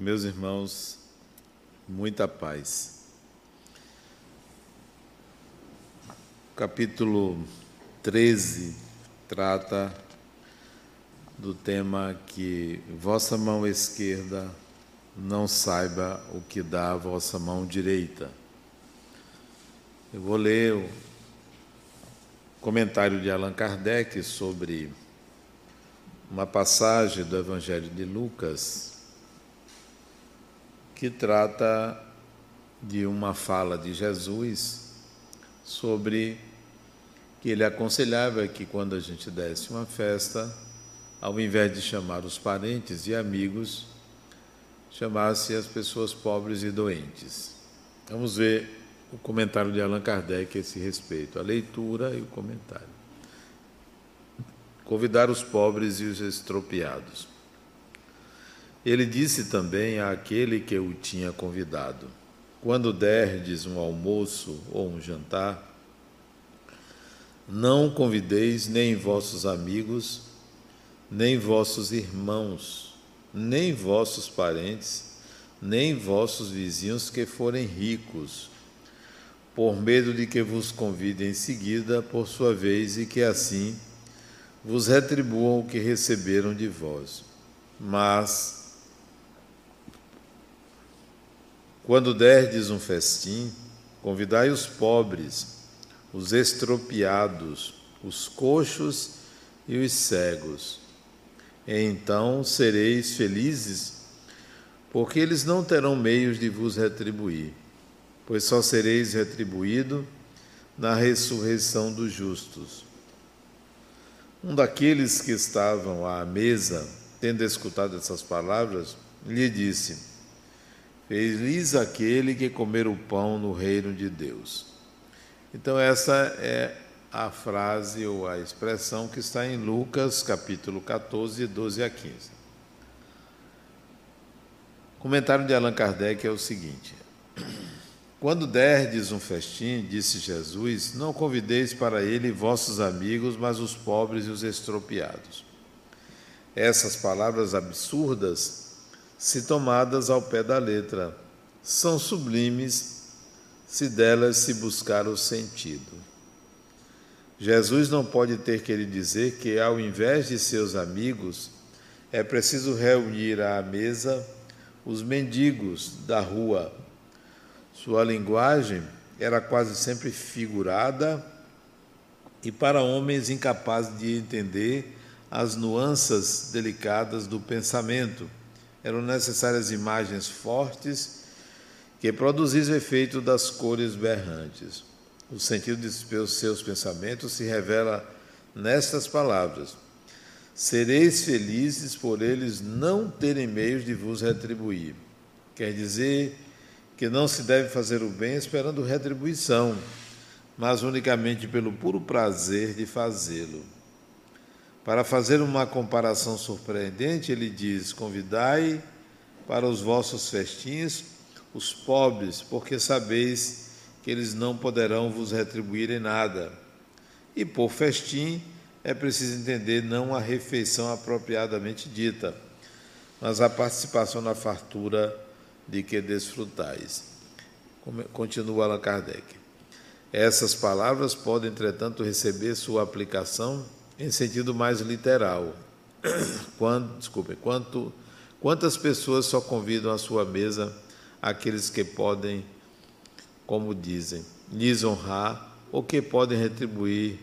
Meus irmãos, muita paz. O capítulo 13 trata do tema que vossa mão esquerda não saiba o que dá a vossa mão direita. Eu vou ler o comentário de Allan Kardec sobre uma passagem do Evangelho de Lucas que trata de uma fala de Jesus sobre que ele aconselhava que quando a gente desse uma festa, ao invés de chamar os parentes e amigos, chamasse as pessoas pobres e doentes. Vamos ver o comentário de Allan Kardec a esse respeito, a leitura e o comentário. Convidar os pobres e os estropiados. Ele disse também àquele que o tinha convidado: Quando derdes um almoço ou um jantar, não convideis nem vossos amigos, nem vossos irmãos, nem vossos parentes, nem vossos vizinhos que forem ricos, por medo de que vos convidem em seguida por sua vez e que assim vos retribuam o que receberam de vós. Mas Quando derdes um festim, convidai os pobres, os estropiados, os coxos e os cegos. E então sereis felizes, porque eles não terão meios de vos retribuir, pois só sereis retribuído na ressurreição dos justos. Um daqueles que estavam à mesa, tendo escutado essas palavras, lhe disse: Feliz aquele que comer o pão no reino de Deus. Então, essa é a frase ou a expressão que está em Lucas, capítulo 14, 12 a 15. O comentário de Allan Kardec é o seguinte: Quando derdes um festim, disse Jesus, não convideis para ele vossos amigos, mas os pobres e os estropiados. Essas palavras absurdas se tomadas ao pé da letra, são sublimes se delas se buscar o sentido. Jesus não pode ter querido dizer que, ao invés de seus amigos, é preciso reunir à mesa os mendigos da rua. Sua linguagem era quase sempre figurada e para homens incapazes de entender as nuances delicadas do pensamento eram necessárias imagens fortes que produzissem o efeito das cores berrantes. O sentido de seus pensamentos se revela nestas palavras: Sereis felizes por eles não terem meios de vos retribuir. Quer dizer que não se deve fazer o bem esperando retribuição, mas unicamente pelo puro prazer de fazê-lo. Para fazer uma comparação surpreendente, ele diz: Convidai para os vossos festins os pobres, porque sabeis que eles não poderão vos retribuir em nada. E por festim é preciso entender não a refeição apropriadamente dita, mas a participação na fartura de que desfrutais. Continua Allan Kardec. Essas palavras podem, entretanto, receber sua aplicação em sentido mais literal. Quando, desculpe, quanto, quantas pessoas só convidam à sua mesa aqueles que podem, como dizem, lhes honrar ou que podem retribuir,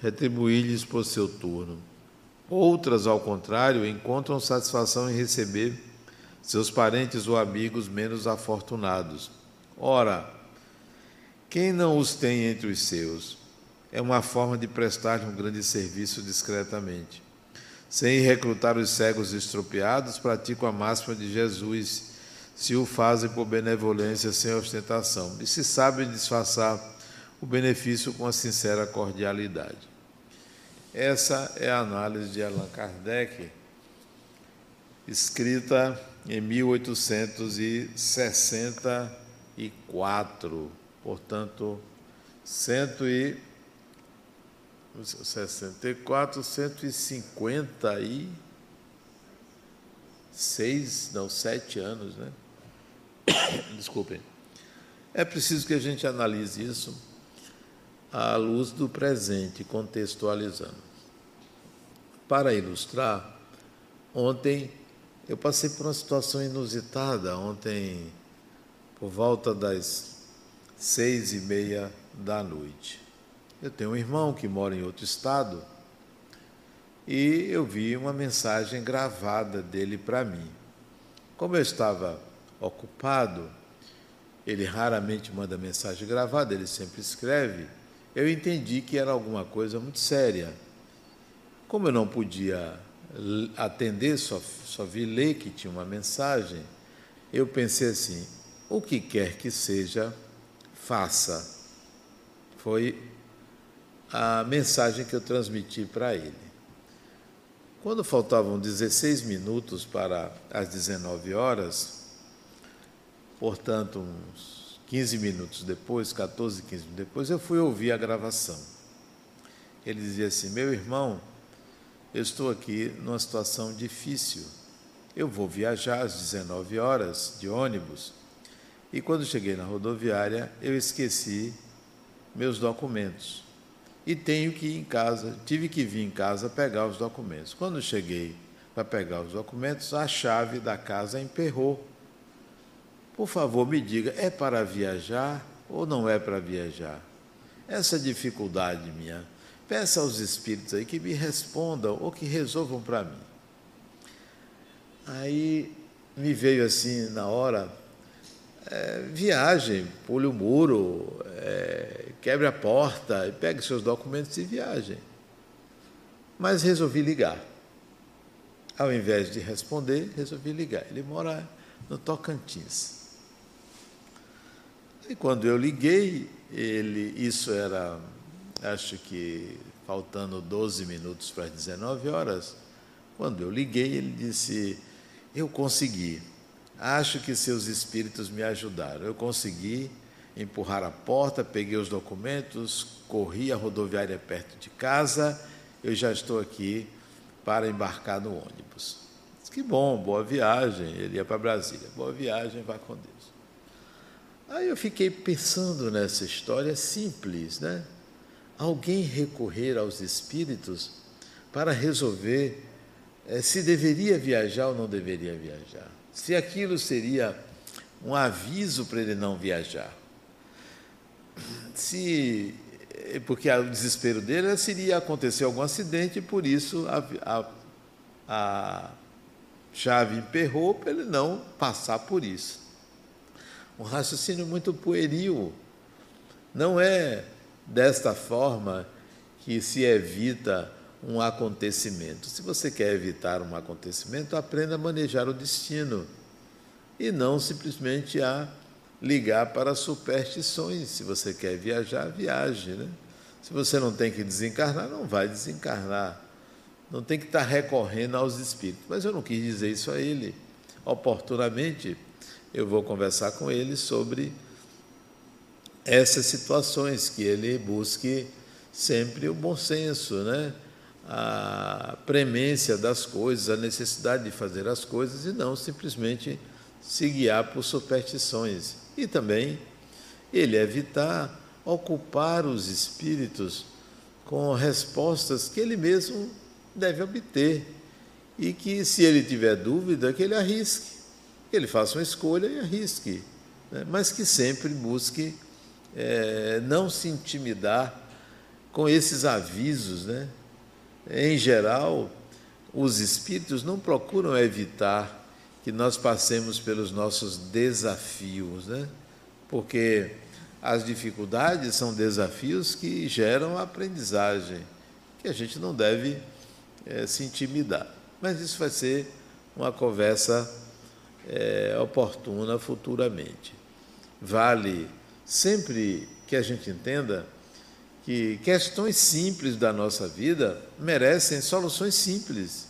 retribuir-lhes por seu turno. Outras, ao contrário, encontram satisfação em receber seus parentes ou amigos menos afortunados. Ora, quem não os tem entre os seus? É uma forma de prestar um grande serviço discretamente. Sem recrutar os cegos estropiados, praticam a máxima de Jesus, se o fazem por benevolência sem ostentação, e se sabem disfarçar o benefício com a sincera cordialidade. Essa é a análise de Allan Kardec, escrita em 1864, portanto, cento e 64, 150 e seis, não, sete anos, né? Desculpem. É preciso que a gente analise isso à luz do presente, contextualizando. Para ilustrar, ontem eu passei por uma situação inusitada. Ontem, por volta das seis e meia da noite. Eu tenho um irmão que mora em outro estado e eu vi uma mensagem gravada dele para mim. Como eu estava ocupado, ele raramente manda mensagem gravada, ele sempre escreve. Eu entendi que era alguma coisa muito séria. Como eu não podia atender, só, só vi ler que tinha uma mensagem, eu pensei assim: o que quer que seja, faça. Foi a mensagem que eu transmiti para ele. Quando faltavam 16 minutos para as 19 horas, portanto, uns 15 minutos depois, 14, 15 minutos depois, eu fui ouvir a gravação. Ele dizia assim: Meu irmão, eu estou aqui numa situação difícil. Eu vou viajar às 19 horas de ônibus e quando cheguei na rodoviária eu esqueci meus documentos e tenho que ir em casa, tive que vir em casa pegar os documentos. Quando cheguei para pegar os documentos, a chave da casa emperrou. Por favor, me diga, é para viajar ou não é para viajar? Essa dificuldade minha Peça aos espíritos aí que me respondam ou que resolvam para mim. Aí me veio assim na hora, é, viagem, pule o muro, é, quebre a porta, pegue seus documentos e viagem. Mas resolvi ligar. Ao invés de responder, resolvi ligar. Ele mora no Tocantins. E quando eu liguei, ele, isso era acho que faltando 12 minutos para as 19 horas, quando eu liguei, ele disse: Eu consegui. Acho que seus espíritos me ajudaram. Eu consegui empurrar a porta, peguei os documentos, corri a rodoviária perto de casa. Eu já estou aqui para embarcar no ônibus. Que bom, boa viagem. Ele ia para Brasília. Boa viagem, vá com Deus. Aí eu fiquei pensando nessa história simples, né? alguém recorrer aos espíritos para resolver é, se deveria viajar ou não deveria viajar, se aquilo seria um aviso para ele não viajar. Se eh, porque o desespero dele seria acontecer algum acidente e por isso a, a, a chave emperrou para ele não passar por isso. Um raciocínio muito pueril. Não é desta forma que se evita um acontecimento. Se você quer evitar um acontecimento, aprenda a manejar o destino e não simplesmente a ligar para superstições. Se você quer viajar, viaje. Né? Se você não tem que desencarnar, não vai desencarnar. Não tem que estar recorrendo aos espíritos. Mas eu não quis dizer isso a ele. Oportunamente, eu vou conversar com ele sobre essas situações, que ele busque sempre o bom senso, né? a premência das coisas, a necessidade de fazer as coisas e não simplesmente se guiar por superstições. E também ele evitar ocupar os espíritos com respostas que ele mesmo deve obter e que, se ele tiver dúvida, que ele arrisque, que ele faça uma escolha e arrisque, né? mas que sempre busque é, não se intimidar com esses avisos. Né? Em geral, os espíritos não procuram evitar que nós passemos pelos nossos desafios, né? porque as dificuldades são desafios que geram aprendizagem, que a gente não deve é, se intimidar. Mas isso vai ser uma conversa é, oportuna futuramente. Vale sempre que a gente entenda que questões simples da nossa vida merecem soluções simples.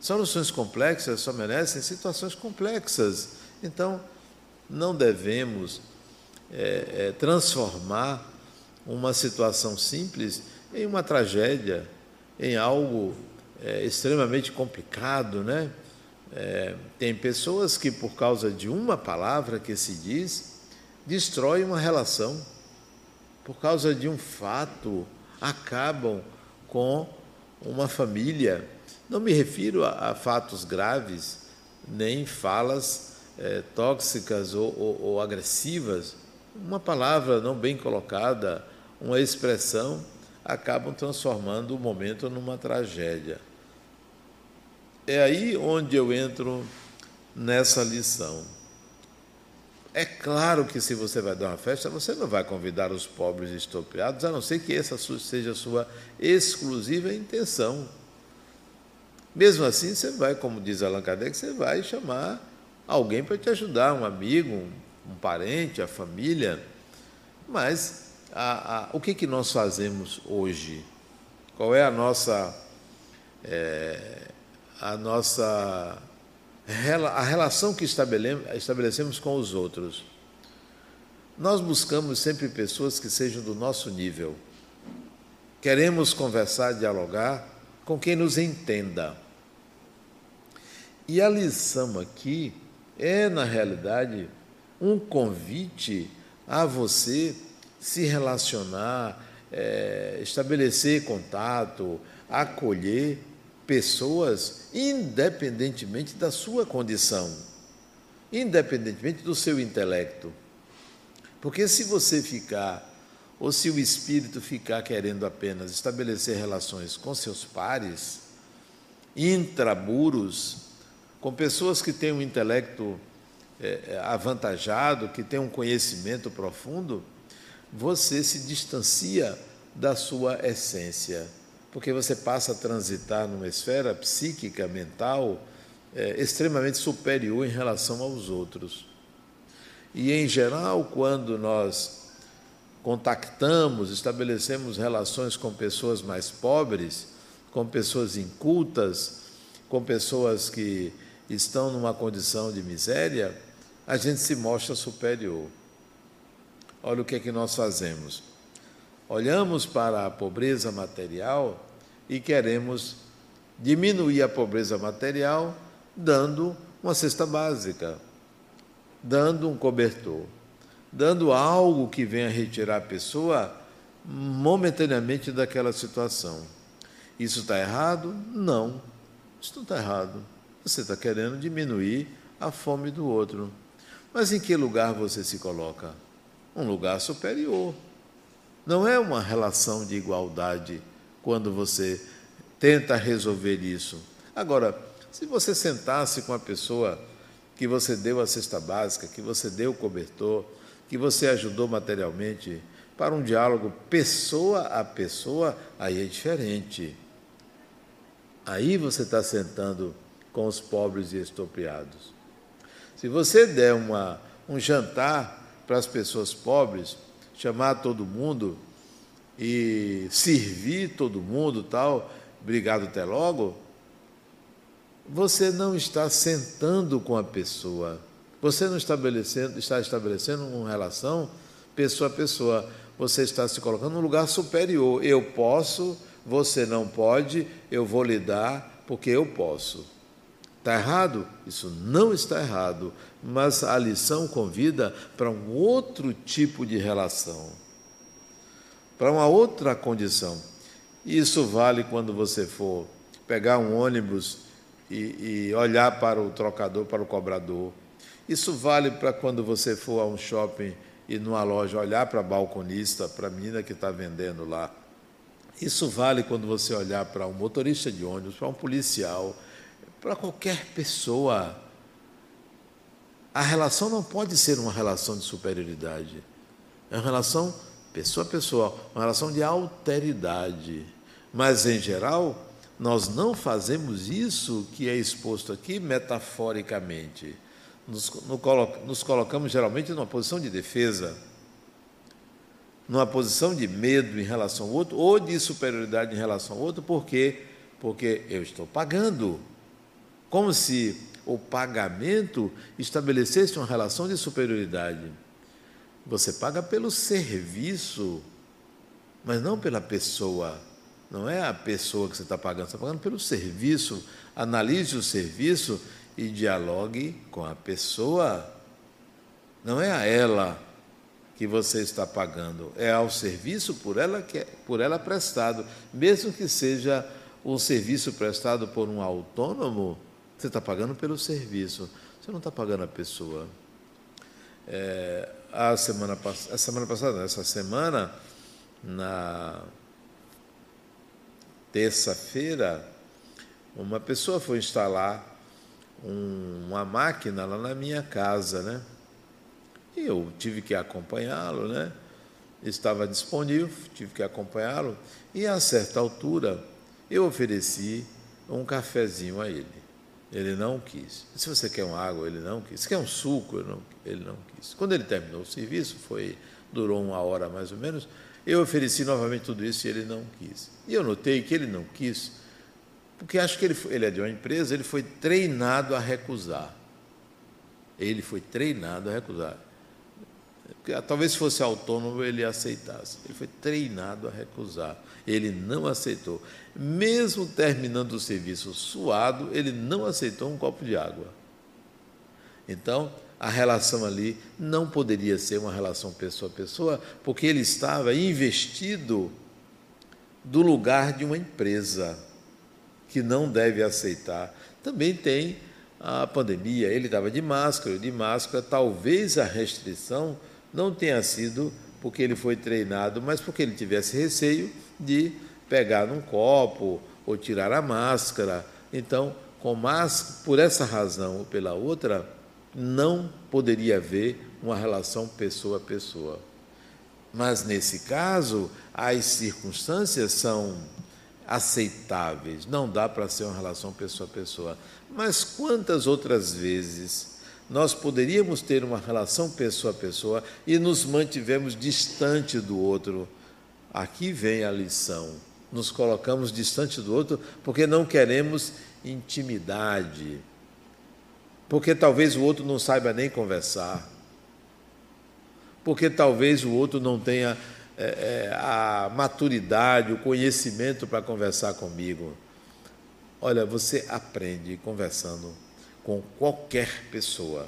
Soluções complexas só merecem situações complexas. Então, não devemos é, é, transformar uma situação simples em uma tragédia, em algo é, extremamente complicado, né? É, tem pessoas que, por causa de uma palavra que se diz, destrói uma relação. Por causa de um fato, acabam com uma família. Não me refiro a, a fatos graves, nem falas é, tóxicas ou, ou, ou agressivas. Uma palavra não bem colocada, uma expressão, acabam transformando o momento numa tragédia. É aí onde eu entro nessa lição. É claro que se você vai dar uma festa, você não vai convidar os pobres estopeados, a não ser que essa seja a sua exclusiva intenção. Mesmo assim, você vai, como diz Allan Kardec, você vai chamar alguém para te ajudar, um amigo, um, um parente, a família. Mas a, a, o que, que nós fazemos hoje? Qual é a nossa é, a nossa a relação que estabelecemos com os outros. Nós buscamos sempre pessoas que sejam do nosso nível. Queremos conversar, dialogar com quem nos entenda. E a lição aqui é, na realidade, um convite a você se relacionar, é, estabelecer contato, acolher pessoas independentemente da sua condição, independentemente do seu intelecto. Porque se você ficar, ou se o espírito ficar querendo apenas estabelecer relações com seus pares, intramuros, com pessoas que têm um intelecto é, avantajado, que têm um conhecimento profundo, você se distancia da sua essência porque você passa a transitar numa esfera psíquica, mental, é, extremamente superior em relação aos outros. E, em geral, quando nós contactamos, estabelecemos relações com pessoas mais pobres, com pessoas incultas, com pessoas que estão numa condição de miséria, a gente se mostra superior. Olha o que é que nós fazemos. Olhamos para a pobreza material e queremos diminuir a pobreza material dando uma cesta básica, dando um cobertor, dando algo que venha retirar a pessoa momentaneamente daquela situação. Isso está errado? Não, isso não está errado. Você está querendo diminuir a fome do outro. Mas em que lugar você se coloca? Um lugar superior. Não é uma relação de igualdade quando você tenta resolver isso. Agora, se você sentasse com a pessoa que você deu a cesta básica, que você deu o cobertor, que você ajudou materialmente, para um diálogo pessoa a pessoa, aí é diferente. Aí você está sentando com os pobres e expropriados. Se você der uma, um jantar para as pessoas pobres, chamar todo mundo, e servir todo mundo tal, obrigado até logo, você não está sentando com a pessoa. Você não estabelecendo, está estabelecendo uma relação pessoa a pessoa. Você está se colocando num lugar superior. Eu posso, você não pode, eu vou lhe dar porque eu posso. Está errado? Isso não está errado, mas a lição convida para um outro tipo de relação para uma outra condição. Isso vale quando você for pegar um ônibus e, e olhar para o trocador, para o cobrador. Isso vale para quando você for a um shopping e numa loja olhar para a balconista, para a menina que está vendendo lá. Isso vale quando você olhar para um motorista de ônibus, para um policial, para qualquer pessoa. A relação não pode ser uma relação de superioridade. É uma relação pessoa a pessoa, uma relação de alteridade. Mas, em geral, nós não fazemos isso que é exposto aqui metaforicamente. Nos, nos colocamos geralmente numa posição de defesa, numa posição de medo em relação ao outro, ou de superioridade em relação ao outro, por quê? Porque eu estou pagando. Como se o pagamento estabelecesse uma relação de superioridade. Você paga pelo serviço, mas não pela pessoa. Não é a pessoa que você está pagando, você está pagando pelo serviço. Analise o serviço e dialogue com a pessoa. Não é a ela que você está pagando, é ao serviço por ela que é, por ela prestado, mesmo que seja um serviço prestado por um autônomo, você está pagando pelo serviço, você não está pagando a pessoa. É, a semana, a semana passada, essa semana, na terça-feira, uma pessoa foi instalar um, uma máquina lá na minha casa, né? E eu tive que acompanhá-lo, né? Estava disponível, tive que acompanhá-lo. E a certa altura, eu ofereci um cafezinho a ele. Ele não quis. Se você quer uma água, ele não quis. Se quer um suco, ele não, ele não quis. Quando ele terminou o serviço, foi durou uma hora mais ou menos, eu ofereci novamente tudo isso e ele não quis. E eu notei que ele não quis, porque acho que ele, ele é de uma empresa, ele foi treinado a recusar. Ele foi treinado a recusar. Porque, talvez se fosse autônomo ele aceitasse. Ele foi treinado a recusar. Ele não aceitou. Mesmo terminando o serviço suado, ele não aceitou um copo de água. Então, a relação ali não poderia ser uma relação pessoa a pessoa, porque ele estava investido do lugar de uma empresa que não deve aceitar. Também tem a pandemia, ele estava de máscara, de máscara, talvez a restrição não tenha sido porque ele foi treinado, mas porque ele tivesse receio de pegar num copo ou tirar a máscara. Então, com máscara, por essa razão ou pela outra, não poderia haver uma relação pessoa a pessoa. Mas nesse caso, as circunstâncias são aceitáveis, não dá para ser uma relação pessoa a pessoa. Mas quantas outras vezes nós poderíamos ter uma relação pessoa a pessoa e nos mantivemos distante do outro? Aqui vem a lição. Nos colocamos distante do outro porque não queremos intimidade, porque talvez o outro não saiba nem conversar, porque talvez o outro não tenha é, a maturidade, o conhecimento para conversar comigo. Olha, você aprende conversando com qualquer pessoa.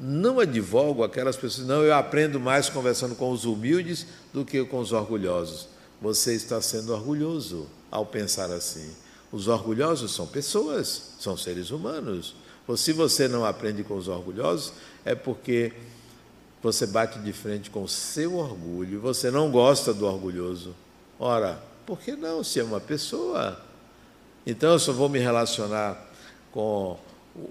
Não advogo aquelas pessoas, não, eu aprendo mais conversando com os humildes do que com os orgulhosos. Você está sendo orgulhoso ao pensar assim. Os orgulhosos são pessoas, são seres humanos. Ou se você não aprende com os orgulhosos, é porque você bate de frente com o seu orgulho, você não gosta do orgulhoso. Ora, por que não? Se é uma pessoa. Então eu só vou me relacionar com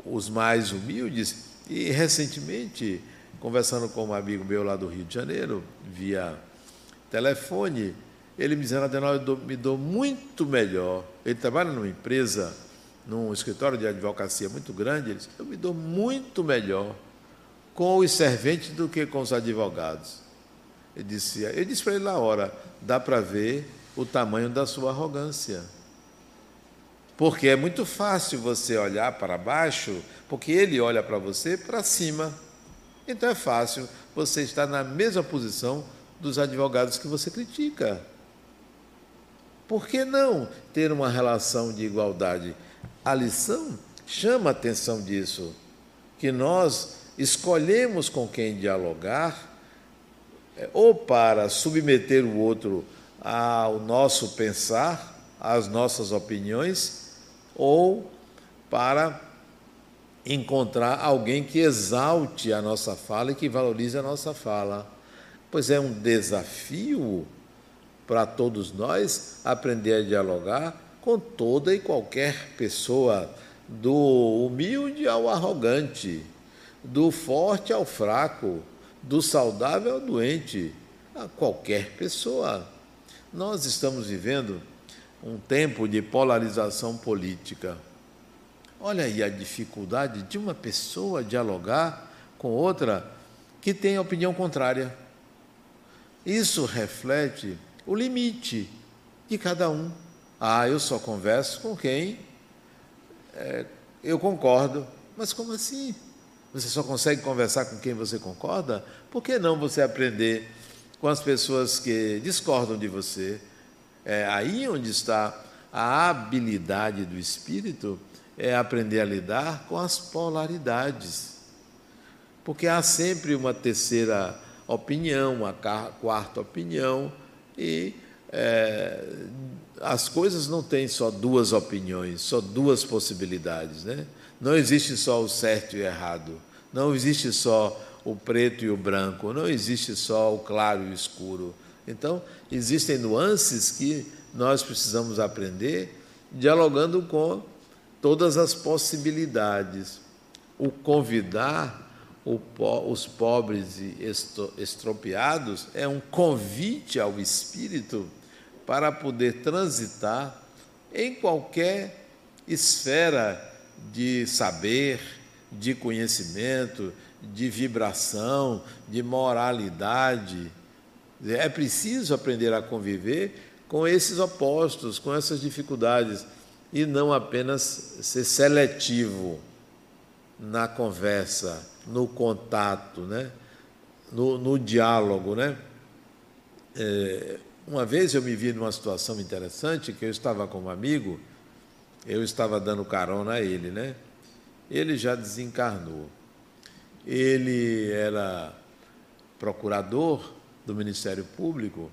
os mais humildes. E recentemente, conversando com um amigo meu lá do Rio de Janeiro, via telefone, ele me dizendo, Adenal, eu me dou muito melhor. Ele trabalha numa empresa num escritório de advocacia muito grande, ele disse, eu me dou muito melhor com os serventes do que com os advogados. Ele disse, eu disse para ele na hora, dá para ver o tamanho da sua arrogância. Porque é muito fácil você olhar para baixo, porque ele olha para você para cima. Então é fácil você estar na mesma posição dos advogados que você critica. Por que não ter uma relação de igualdade? A lição chama a atenção disso, que nós escolhemos com quem dialogar, é, ou para submeter o outro ao nosso pensar, às nossas opiniões, ou para encontrar alguém que exalte a nossa fala e que valorize a nossa fala. Pois é um desafio para todos nós aprender a dialogar com toda e qualquer pessoa, do humilde ao arrogante, do forte ao fraco, do saudável ao doente, a qualquer pessoa. Nós estamos vivendo um tempo de polarização política. Olha aí a dificuldade de uma pessoa dialogar com outra que tem opinião contrária. Isso reflete o limite de cada um. Ah, eu só converso com quem é, eu concordo. Mas como assim? Você só consegue conversar com quem você concorda? Por que não você aprender com as pessoas que discordam de você? É aí onde está a habilidade do espírito é aprender a lidar com as polaridades. Porque há sempre uma terceira opinião, uma quarta opinião, e é, as coisas não têm só duas opiniões, só duas possibilidades. Né? Não existe só o certo e o errado, não existe só o preto e o branco, não existe só o claro e o escuro. Então, existem nuances que nós precisamos aprender dialogando com todas as possibilidades. O convidar os pobres e estropiados é um convite ao espírito para poder transitar em qualquer esfera de saber, de conhecimento, de vibração, de moralidade. É preciso aprender a conviver com esses opostos, com essas dificuldades, e não apenas ser seletivo na conversa, no contato, né? no, no diálogo. Né? É, uma vez eu me vi numa situação interessante que eu estava com um amigo, eu estava dando carona a ele, né? Ele já desencarnou. Ele era procurador do Ministério Público,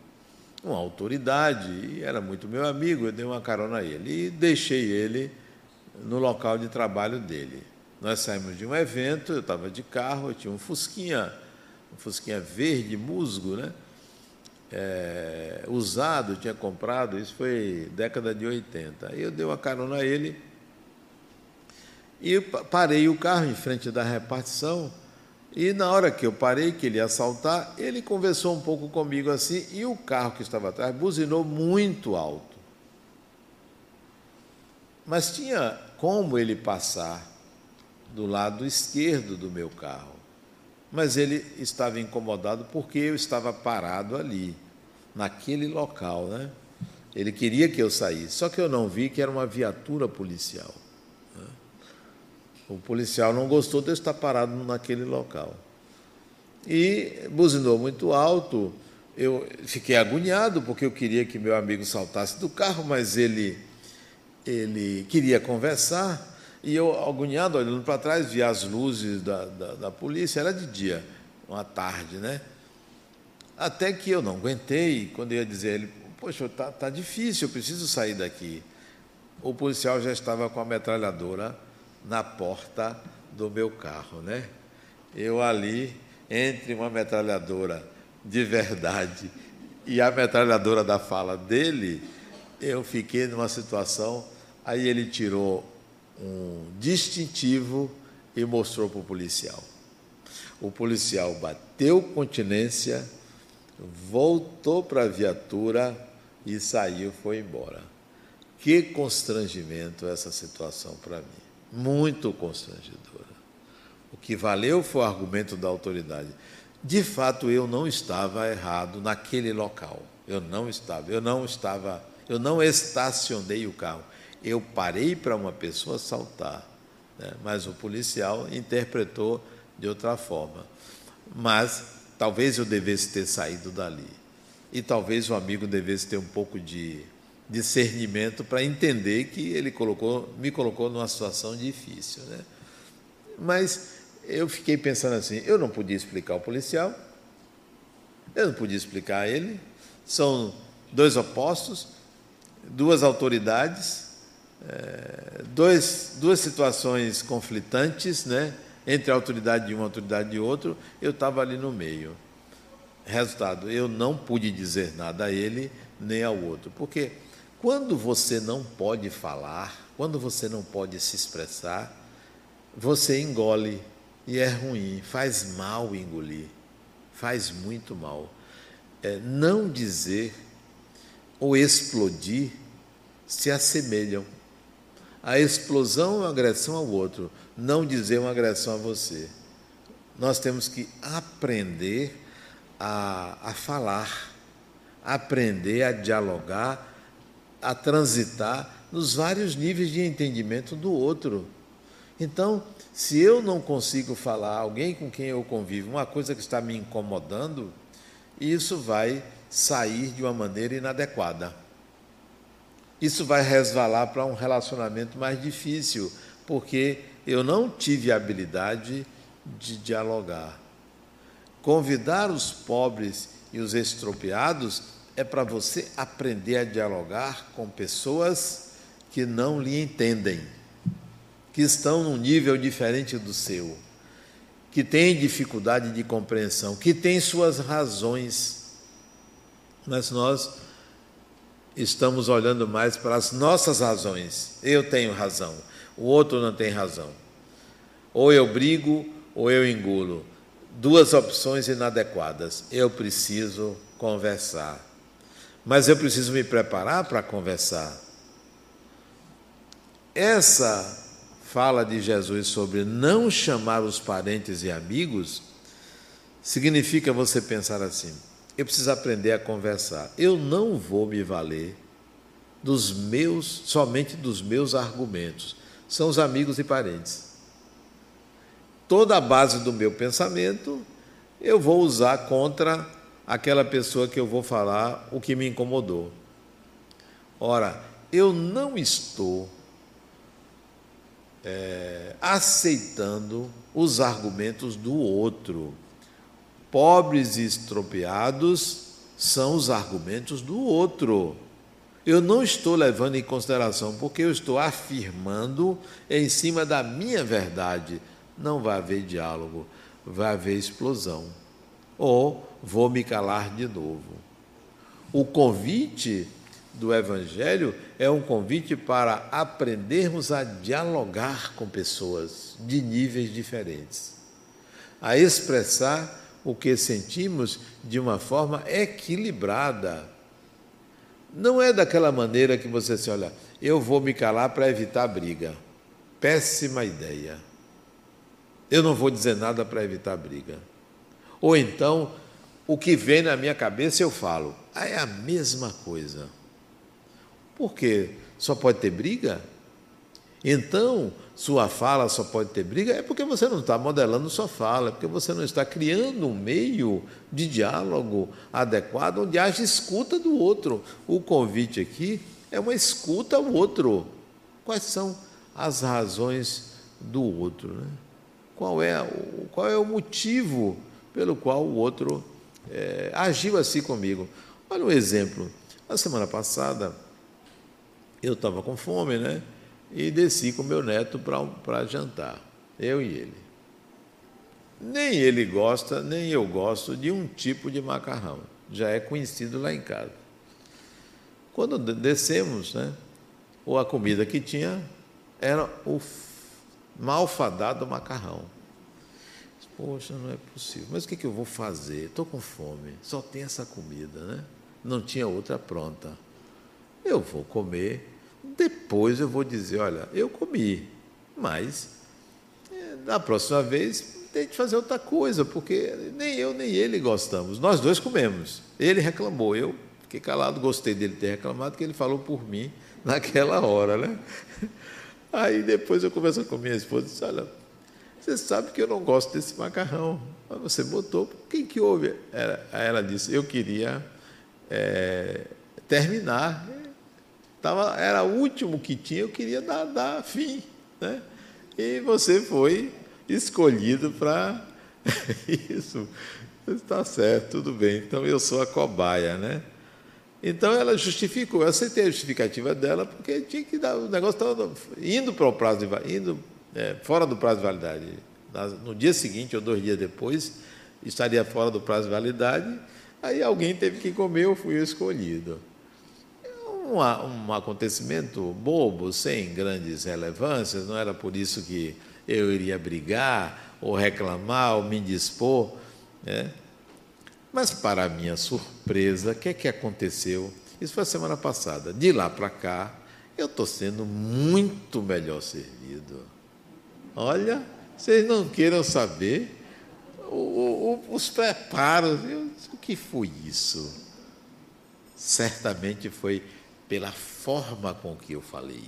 uma autoridade, e era muito meu amigo, eu dei uma carona a ele e deixei ele no local de trabalho dele. Nós saímos de um evento, eu estava de carro, eu tinha um Fusquinha, um Fusquinha verde, musgo, né? É, usado, tinha comprado, isso foi década de 80. Aí eu dei uma carona a ele e parei o carro em frente da repartição. E na hora que eu parei, que ele ia saltar, ele conversou um pouco comigo assim, e o carro que estava atrás buzinou muito alto. Mas tinha como ele passar do lado esquerdo do meu carro. Mas ele estava incomodado porque eu estava parado ali, naquele local, né? Ele queria que eu saísse, só que eu não vi que era uma viatura policial. O policial não gostou de estar parado naquele local. E buzinou muito alto. Eu fiquei agoniado porque eu queria que meu amigo saltasse do carro, mas ele ele queria conversar. E eu, agoniado, olhando para trás, vi as luzes da, da, da, polícia, era de dia, uma tarde, né? Até que eu não aguentei, quando eu ia dizer ele, poxa, está tá difícil, eu preciso sair daqui. O policial já estava com a metralhadora na porta do meu carro, né? Eu ali, entre uma metralhadora de verdade e a metralhadora da fala dele, eu fiquei numa situação, aí ele tirou um distintivo e mostrou para o policial. O policial bateu continência, voltou para a viatura e saiu, foi embora. Que constrangimento essa situação para mim. Muito constrangedora. O que valeu foi o argumento da autoridade. De fato, eu não estava errado naquele local. Eu não estava. Eu não estava. Eu não estacionei o carro eu parei para uma pessoa saltar, né? mas o policial interpretou de outra forma. Mas talvez eu devesse ter saído dali. E talvez o amigo devesse ter um pouco de discernimento para entender que ele colocou, me colocou numa situação difícil. Né? Mas eu fiquei pensando assim: eu não podia explicar ao policial, eu não podia explicar ele, são dois opostos, duas autoridades é, dois, duas situações conflitantes, né? entre a autoridade de uma e autoridade de outro, eu estava ali no meio. Resultado, eu não pude dizer nada a ele nem ao outro, porque quando você não pode falar, quando você não pode se expressar, você engole e é ruim, faz mal engolir, faz muito mal. É, não dizer ou explodir se assemelham a explosão é uma agressão ao outro, não dizer uma agressão a você. Nós temos que aprender a, a falar, aprender a dialogar, a transitar nos vários níveis de entendimento do outro. Então, se eu não consigo falar alguém com quem eu convivo, uma coisa que está me incomodando, isso vai sair de uma maneira inadequada isso vai resvalar para um relacionamento mais difícil, porque eu não tive a habilidade de dialogar. Convidar os pobres e os estropiados é para você aprender a dialogar com pessoas que não lhe entendem, que estão num nível diferente do seu, que têm dificuldade de compreensão, que têm suas razões. Mas nós estamos olhando mais para as nossas razões. Eu tenho razão, o outro não tem razão. Ou eu brigo ou eu engulo. Duas opções inadequadas. Eu preciso conversar. Mas eu preciso me preparar para conversar. Essa fala de Jesus sobre não chamar os parentes e amigos significa você pensar assim: eu preciso aprender a conversar. Eu não vou me valer dos meus, somente dos meus argumentos. São os amigos e parentes. Toda a base do meu pensamento eu vou usar contra aquela pessoa que eu vou falar o que me incomodou. Ora, eu não estou é, aceitando os argumentos do outro pobres e estropiados são os argumentos do outro. Eu não estou levando em consideração, porque eu estou afirmando em cima da minha verdade. Não vai haver diálogo, vai haver explosão. Ou vou me calar de novo. O convite do Evangelho é um convite para aprendermos a dialogar com pessoas de níveis diferentes, a expressar o que sentimos de uma forma equilibrada. Não é daquela maneira que você se olha, eu vou me calar para evitar briga. Péssima ideia. Eu não vou dizer nada para evitar briga. Ou então, o que vem na minha cabeça eu falo. É a mesma coisa. Por quê? Só pode ter briga? Então, sua fala só pode ter briga, é porque você não está modelando sua fala, é porque você não está criando um meio de diálogo adequado onde haja escuta do outro. O convite aqui é uma escuta ao outro. Quais são as razões do outro? Né? Qual, é, qual é o motivo pelo qual o outro é, agiu assim comigo? Olha um exemplo. Na semana passada, eu estava com fome, né? e desci com meu neto para jantar, eu e ele. Nem ele gosta, nem eu gosto de um tipo de macarrão, já é conhecido lá em casa. Quando descemos, né, ou a comida que tinha era o malfadado macarrão. Poxa, não é possível. Mas o que, que eu vou fazer? Estou com fome, só tem essa comida, né? Não tinha outra pronta. Eu vou comer depois eu vou dizer, olha, eu comi, mas é, na próxima vez tem que fazer outra coisa, porque nem eu nem ele gostamos. Nós dois comemos. Ele reclamou, eu fiquei calado, gostei dele ter reclamado, porque ele falou por mim naquela hora, né? Aí depois eu converso com minha esposa e disse, olha, você sabe que eu não gosto desse macarrão, mas você botou, quem que houve? Aí ela disse, eu queria é, terminar Tava, era o último que tinha, eu queria dar, dar fim. Né? E você foi escolhido para isso. Está certo, tudo bem. Então eu sou a cobaia, né? Então ela justificou, eu aceitei a justificativa dela, porque tinha que dar, o negócio estava indo para o prazo de indo é, fora do prazo de validade. No dia seguinte ou dois dias depois, estaria fora do prazo de validade, aí alguém teve que comer, eu fui escolhido um, um acontecimento bobo, sem grandes relevâncias, não era por isso que eu iria brigar, ou reclamar, ou me indispor. Né? Mas, para minha surpresa, o que é que aconteceu? Isso foi a semana passada. De lá para cá, eu estou sendo muito melhor servido. Olha, vocês não queiram saber o, o, os preparos. Eu, o que foi isso? Certamente foi pela forma com que eu falei,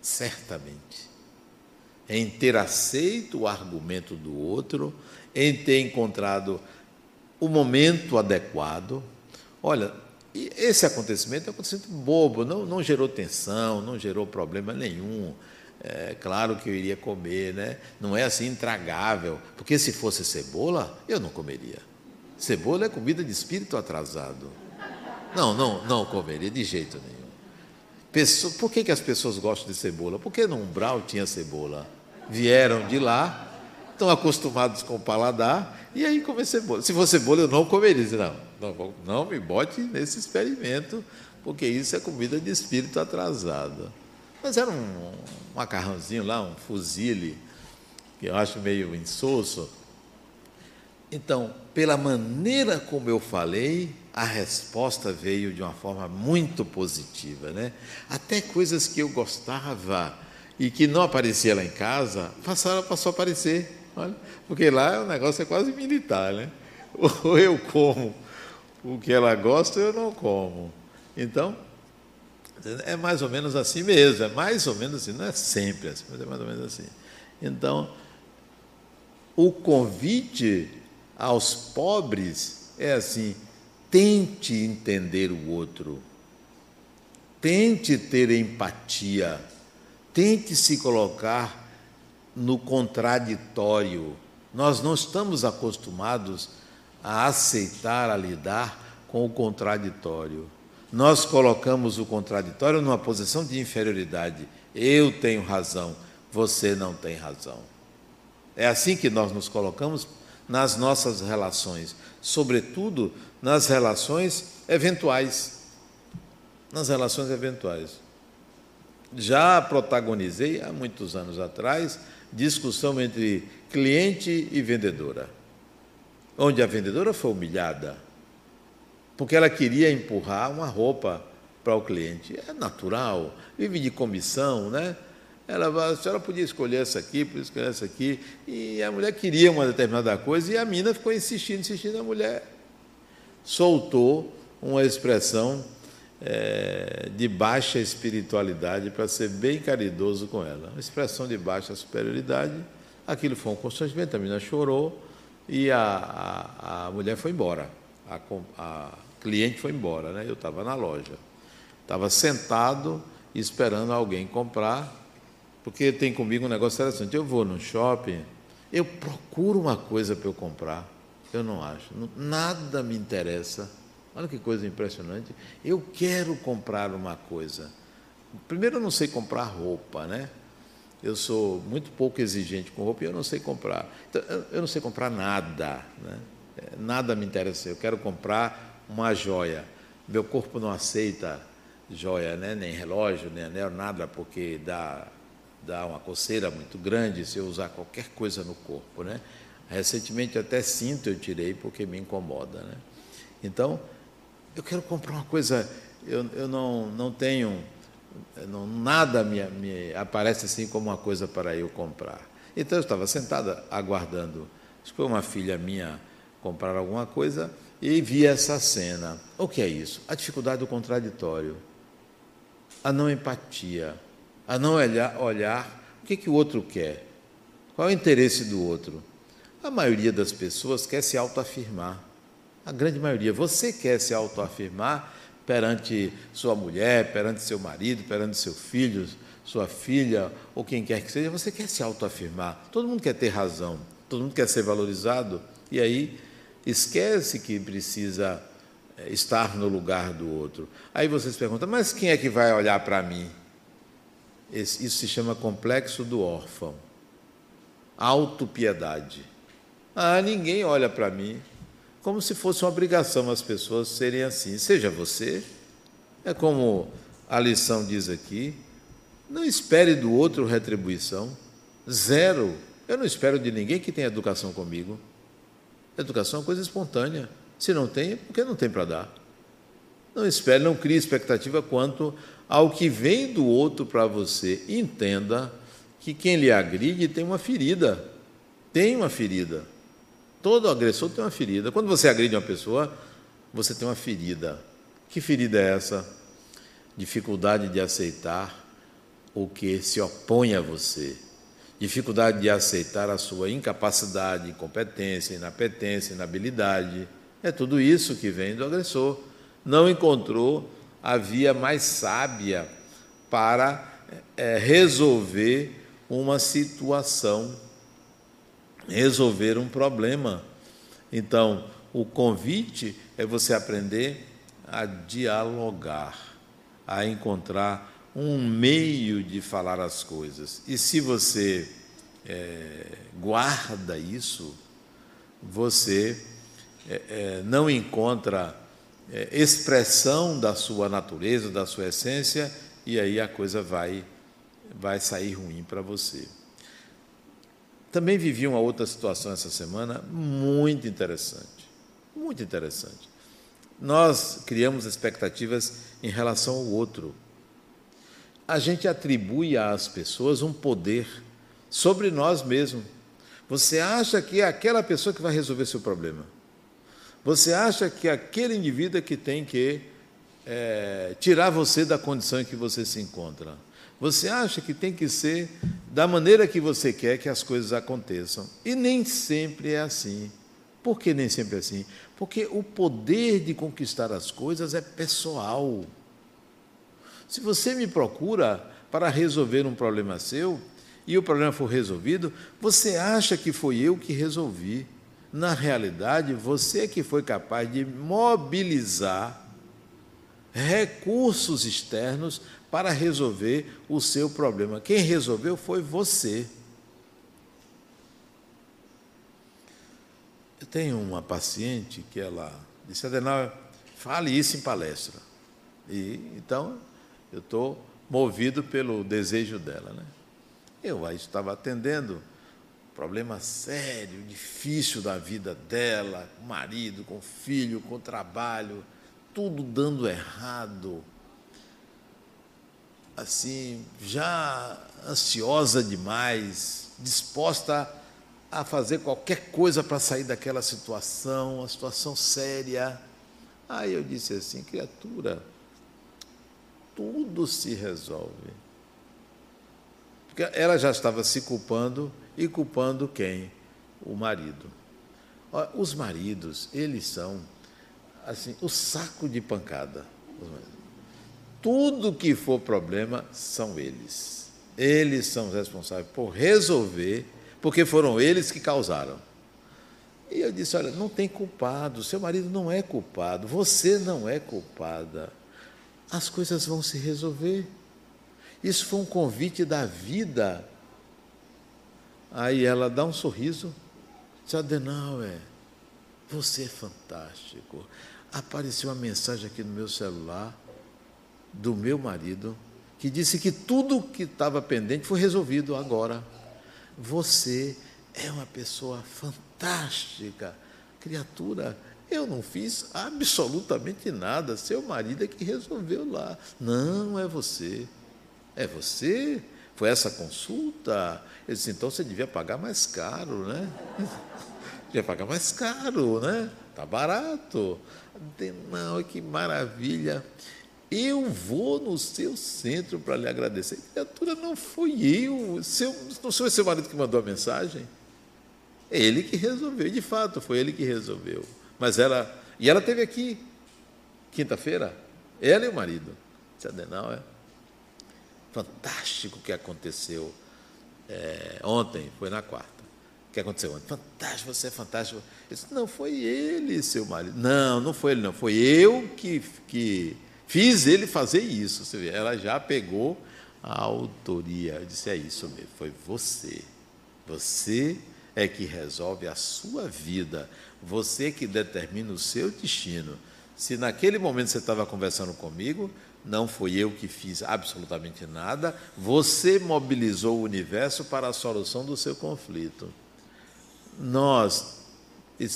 certamente. Em ter aceito o argumento do outro, em ter encontrado o momento adequado. Olha, esse acontecimento é um acontecimento bobo, não, não gerou tensão, não gerou problema nenhum. É claro que eu iria comer, né? Não é assim intragável, porque se fosse cebola, eu não comeria. Cebola é comida de espírito atrasado. Não, não, não comeria de jeito nenhum. Pessoa, por que, que as pessoas gostam de cebola? Porque no umbral tinha cebola. Vieram de lá, estão acostumados com o paladar, e aí comer cebola. Se fosse cebola, eu não comeria. Não, não, não me bote nesse experimento, porque isso é comida de espírito atrasado. Mas era um, um macarrãozinho lá, um fuzile, que eu acho meio insosso. Então, pela maneira como eu falei, a resposta veio de uma forma muito positiva, né? Até coisas que eu gostava e que não aparecia lá em casa, passaram, passou a aparecer. Olha, porque lá o negócio é quase militar, né? Ou eu como o que ela gosta, eu não como. Então, é mais ou menos assim mesmo, é mais ou menos assim, não é sempre assim, mas é mais ou menos assim. Então, o convite aos pobres é assim: tente entender o outro, tente ter empatia, tente se colocar no contraditório. Nós não estamos acostumados a aceitar, a lidar com o contraditório. Nós colocamos o contraditório numa posição de inferioridade. Eu tenho razão, você não tem razão. É assim que nós nos colocamos nas nossas relações, sobretudo nas relações eventuais. Nas relações eventuais. Já protagonizei há muitos anos atrás discussão entre cliente e vendedora, onde a vendedora foi humilhada, porque ela queria empurrar uma roupa para o cliente. É natural, vive de comissão, né? Ela, a senhora podia escolher essa aqui, podia escolher essa aqui, e a mulher queria uma determinada coisa, e a mina ficou insistindo, insistindo, a mulher soltou uma expressão é, de baixa espiritualidade, para ser bem caridoso com ela. Uma expressão de baixa superioridade. Aquilo foi um constrangimento, a menina chorou e a, a, a mulher foi embora. A, a cliente foi embora, né? eu estava na loja. Estava sentado esperando alguém comprar, porque tem comigo um negócio interessante. Eu vou no shopping, eu procuro uma coisa para eu comprar, eu não acho. Nada me interessa Olha que coisa impressionante. Eu quero comprar uma coisa. Primeiro, eu não sei comprar roupa, né? Eu sou muito pouco exigente com roupa e eu não sei comprar. Então, eu não sei comprar nada, né? É, nada me interessa. Eu quero comprar uma joia. Meu corpo não aceita joia, né? nem relógio, nem anel, nada, porque dá, dá uma coceira muito grande se eu usar qualquer coisa no corpo. Né? Recentemente até cinto eu tirei porque me incomoda. Né? Então, eu quero comprar uma coisa, eu, eu não, não tenho, não, nada me, me aparece assim como uma coisa para eu comprar. Então eu estava sentada aguardando, acho que foi uma filha minha comprar alguma coisa e vi essa cena. O que é isso? A dificuldade do contraditório, a não empatia, a não olhar, olhar o que, que o outro quer, qual é o interesse do outro. A maioria das pessoas quer se autoafirmar a grande maioria. Você quer se autoafirmar perante sua mulher, perante seu marido, perante seu filho, sua filha, ou quem quer que seja, você quer se autoafirmar. Todo mundo quer ter razão, todo mundo quer ser valorizado, e aí esquece que precisa eh, estar no lugar do outro. Aí você se pergunta, mas quem é que vai olhar para mim? Isso se chama complexo do órfão. Autopiedade. Ah, ninguém olha para mim como se fosse uma obrigação as pessoas serem assim. Seja você, é como a lição diz aqui, não espere do outro retribuição. Zero. Eu não espero de ninguém que tenha educação comigo. Educação é coisa espontânea. Se não tem, é porque não tem para dar. Não espere, não crie expectativa quanto ao que vem do outro para você. Entenda que quem lhe agride tem uma ferida. Tem uma ferida. Todo agressor tem uma ferida. Quando você agride uma pessoa, você tem uma ferida. Que ferida é essa? Dificuldade de aceitar o que se opõe a você. Dificuldade de aceitar a sua incapacidade, incompetência, inapetência, inabilidade. É tudo isso que vem do agressor. Não encontrou a via mais sábia para é, resolver uma situação, resolver um problema. Então, o convite é você aprender a dialogar, a encontrar um meio de falar as coisas. E se você é, guarda isso, você é, é, não encontra é, expressão da sua natureza, da sua essência, e aí a coisa vai, vai sair ruim para você. Também vivi uma outra situação essa semana muito interessante, muito interessante. Nós criamos expectativas em relação ao outro. A gente atribui às pessoas um poder sobre nós mesmos. Você acha que é aquela pessoa que vai resolver seu problema. Você acha que é aquele indivíduo é que tem que é, tirar você da condição em que você se encontra. Você acha que tem que ser da maneira que você quer que as coisas aconteçam. E nem sempre é assim. Por que nem sempre é assim? Porque o poder de conquistar as coisas é pessoal. Se você me procura para resolver um problema seu e o problema for resolvido, você acha que foi eu que resolvi. Na realidade, você é que foi capaz de mobilizar recursos externos para resolver o seu problema. Quem resolveu foi você. Eu tenho uma paciente que ela disse, Adenal, fale isso em palestra. E então eu estou movido pelo desejo dela. Né? Eu aí estava atendendo problema sério, difícil da vida dela, com marido, com filho, com trabalho, tudo dando errado. Assim, já ansiosa demais, disposta a fazer qualquer coisa para sair daquela situação, uma situação séria. Aí eu disse assim, criatura, tudo se resolve. Porque ela já estava se culpando e culpando quem? O marido. Os maridos, eles são assim, o saco de pancada. Tudo que for problema são eles. Eles são responsáveis por resolver, porque foram eles que causaram. E eu disse: olha, não tem culpado, seu marido não é culpado, você não é culpada. As coisas vão se resolver. Isso foi um convite da vida. Aí ela dá um sorriso, diz: Adenauer, você é fantástico. Apareceu uma mensagem aqui no meu celular do meu marido que disse que tudo que estava pendente foi resolvido agora. Você é uma pessoa fantástica, criatura. Eu não fiz absolutamente nada. Seu marido é que resolveu lá. Não é você. É você? Foi essa consulta? Ele disse, então você devia pagar mais caro, né? devia pagar mais caro, né? Tá barato. Não, que maravilha. Eu vou no seu centro para lhe agradecer. Criatura, não foi eu. Seu, não foi seu marido que mandou a mensagem? É ele que resolveu, de fato, foi ele que resolveu. Mas ela. E ela teve aqui, quinta-feira, ela e o marido. Disse, Adenal, é fantástico o que aconteceu é, ontem, foi na quarta. O que aconteceu ontem? Fantástico, você é fantástico. Eu disse, não, foi ele, seu marido. Não, não foi ele, não. Foi eu que, que fiz ele fazer isso. Você vê, ela já pegou a autoria. Eu disse, é isso mesmo, foi você. Você é que resolve a sua vida. Você que determina o seu destino. Se naquele momento você estava conversando comigo, não foi eu que fiz absolutamente nada, você mobilizou o universo para a solução do seu conflito. Nós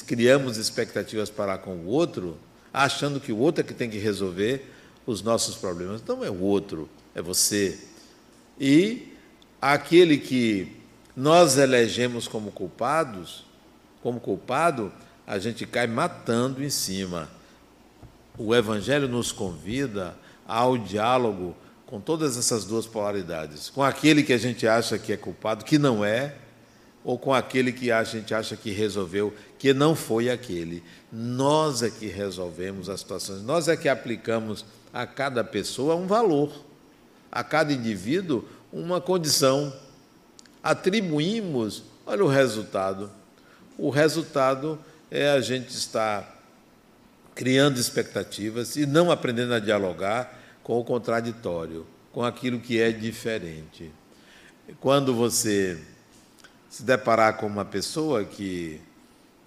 criamos expectativas para com o outro, achando que o outro é que tem que resolver os nossos problemas. Não é o outro, é você. E aquele que nós elegemos como culpados, como culpado, a gente cai matando em cima. O Evangelho nos convida ao diálogo com todas essas duas polaridades, com aquele que a gente acha que é culpado, que não é, ou com aquele que a gente acha que resolveu, que não foi aquele. Nós é que resolvemos as situações, nós é que aplicamos a cada pessoa um valor. a cada indivíduo uma condição. Atribuímos, olha o resultado. O resultado é a gente estar criando expectativas e não aprendendo a dialogar com o contraditório, com aquilo que é diferente. Quando você se deparar com uma pessoa que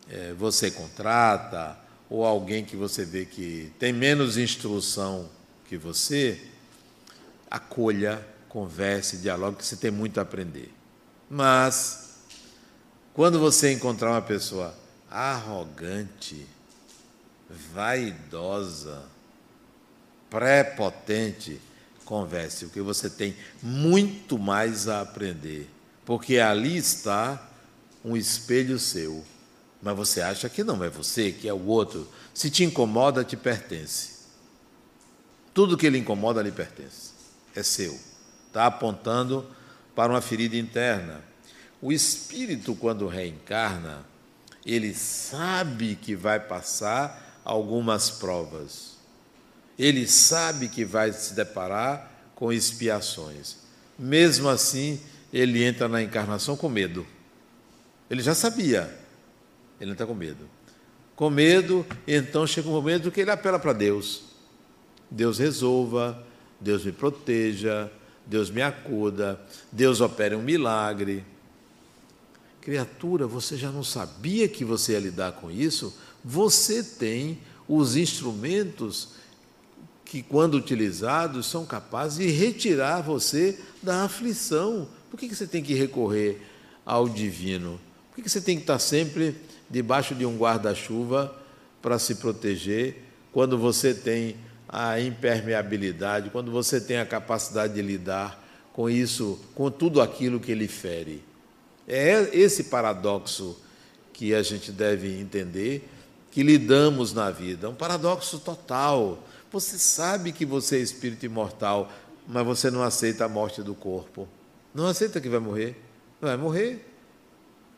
é, você contrata, ou alguém que você vê que tem menos instrução que você, acolha, converse, dialogue, que você tem muito a aprender. Mas, quando você encontrar uma pessoa arrogante, vaidosa, prepotente, converse, porque você tem muito mais a aprender, porque ali está um espelho seu. Mas você acha que não é você, que é o outro. Se te incomoda, te pertence. Tudo que lhe incomoda lhe pertence. É seu. Está apontando para uma ferida interna. O espírito, quando reencarna, ele sabe que vai passar algumas provas. Ele sabe que vai se deparar com expiações. Mesmo assim, ele entra na encarnação com medo. Ele já sabia, ele não está com medo. Com medo, então chega um momento que ele apela para Deus. Deus resolva, Deus me proteja, Deus me acuda, Deus opere um milagre. Criatura, você já não sabia que você ia lidar com isso? Você tem os instrumentos que, quando utilizados, são capazes de retirar você da aflição. Por que você tem que recorrer ao divino? Por que você tem que estar sempre debaixo de um guarda-chuva para se proteger quando você tem a impermeabilidade, quando você tem a capacidade de lidar com isso, com tudo aquilo que ele fere. É esse paradoxo que a gente deve entender que lidamos na vida, um paradoxo total. Você sabe que você é espírito imortal, mas você não aceita a morte do corpo. Não aceita que vai morrer. Vai morrer.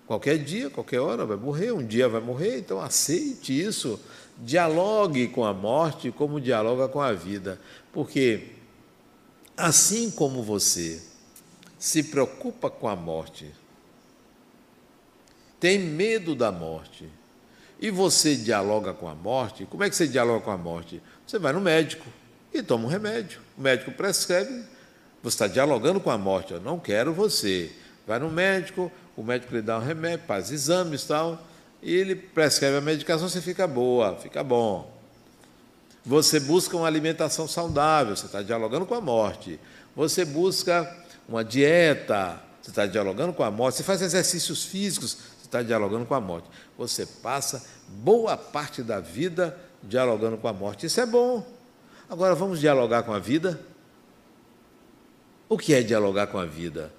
Qualquer dia, qualquer hora vai morrer, um dia vai morrer, então aceite isso. Dialogue com a morte como dialoga com a vida. Porque assim como você se preocupa com a morte, tem medo da morte, e você dialoga com a morte, como é que você dialoga com a morte? Você vai no médico e toma um remédio. O médico prescreve, você está dialogando com a morte, eu não quero você. Vai no médico, o médico lhe dá um remédio, faz exames e tal, e ele prescreve a medicação, você fica boa, fica bom. Você busca uma alimentação saudável, você está dialogando com a morte. Você busca uma dieta, você está dialogando com a morte. Você faz exercícios físicos, você está dialogando com a morte. Você passa boa parte da vida dialogando com a morte. Isso é bom. Agora vamos dialogar com a vida? O que é dialogar com a vida?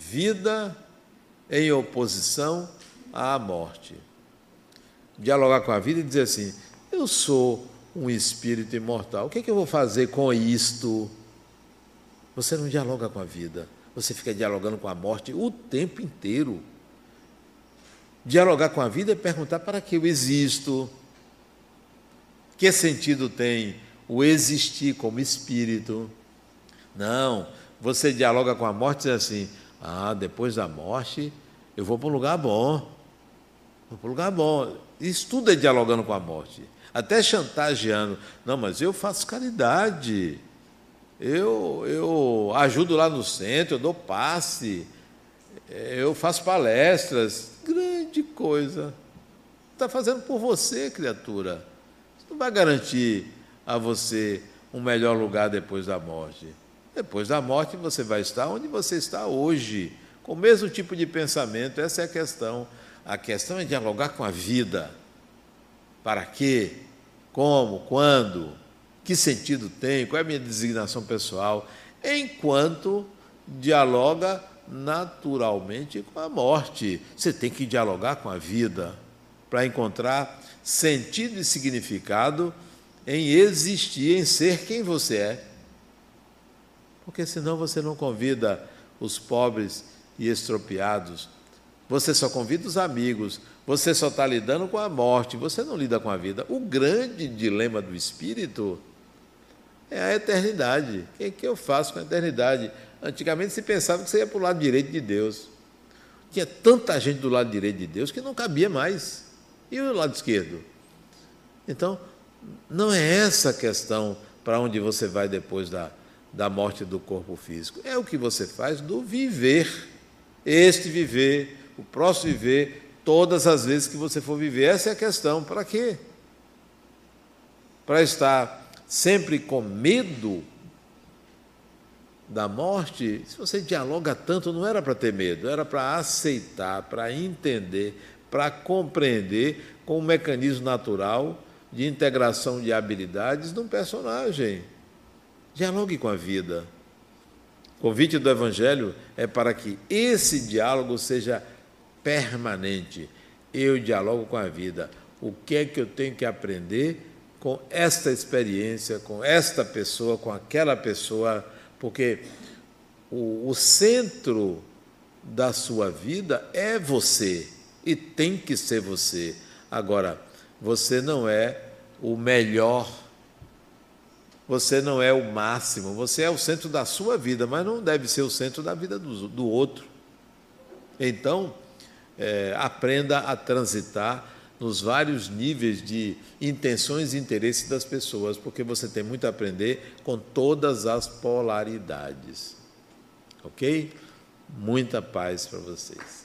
vida em oposição à morte. Dialogar com a vida e dizer assim: eu sou um espírito imortal, o que, é que eu vou fazer com isto? Você não dialoga com a vida, você fica dialogando com a morte o tempo inteiro. Dialogar com a vida é perguntar para que eu existo. Que sentido tem o existir como espírito? Não, você dialoga com a morte e diz assim: ah, depois da morte, eu vou para um lugar bom. Vou para um lugar bom. Isso tudo é dialogando com a morte. Até chantageando. Não, mas eu faço caridade. Eu, eu ajudo lá no centro, eu dou passe. Eu faço palestras. Grande coisa. Está fazendo por você, criatura. Isso não vai garantir a você um melhor lugar depois da morte. Depois da morte você vai estar onde você está hoje, com o mesmo tipo de pensamento. Essa é a questão. A questão é dialogar com a vida. Para quê? Como? Quando? Que sentido tem? Qual é a minha designação pessoal? Enquanto dialoga naturalmente com a morte. Você tem que dialogar com a vida para encontrar sentido e significado em existir, em ser quem você é porque senão você não convida os pobres e estropiados. Você só convida os amigos, você só está lidando com a morte, você não lida com a vida. O grande dilema do espírito é a eternidade. O que, é eu faço com a eternidade? Antigamente se pensava que você ia para o lado direito de Deus. Tinha tanta gente do lado direito de Deus que não cabia mais. E o lado esquerdo? Então, não é essa a questão para onde você vai depois da, da morte do corpo físico. É o que você faz do viver. Este viver, o próximo viver, todas as vezes que você for viver. Essa é a questão. Para quê? Para estar sempre com medo da morte, se você dialoga tanto, não era para ter medo, era para aceitar, para entender, para compreender com um mecanismo natural de integração de habilidades de um personagem. Dialogue com a vida. O convite do Evangelho é para que esse diálogo seja permanente. Eu dialogo com a vida. O que é que eu tenho que aprender com esta experiência, com esta pessoa, com aquela pessoa? Porque o, o centro da sua vida é você e tem que ser você. Agora, você não é o melhor, você não é o máximo, você é o centro da sua vida, mas não deve ser o centro da vida do, do outro. Então, é, aprenda a transitar nos vários níveis de intenções e interesses das pessoas, porque você tem muito a aprender com todas as polaridades. Ok? Muita paz para vocês.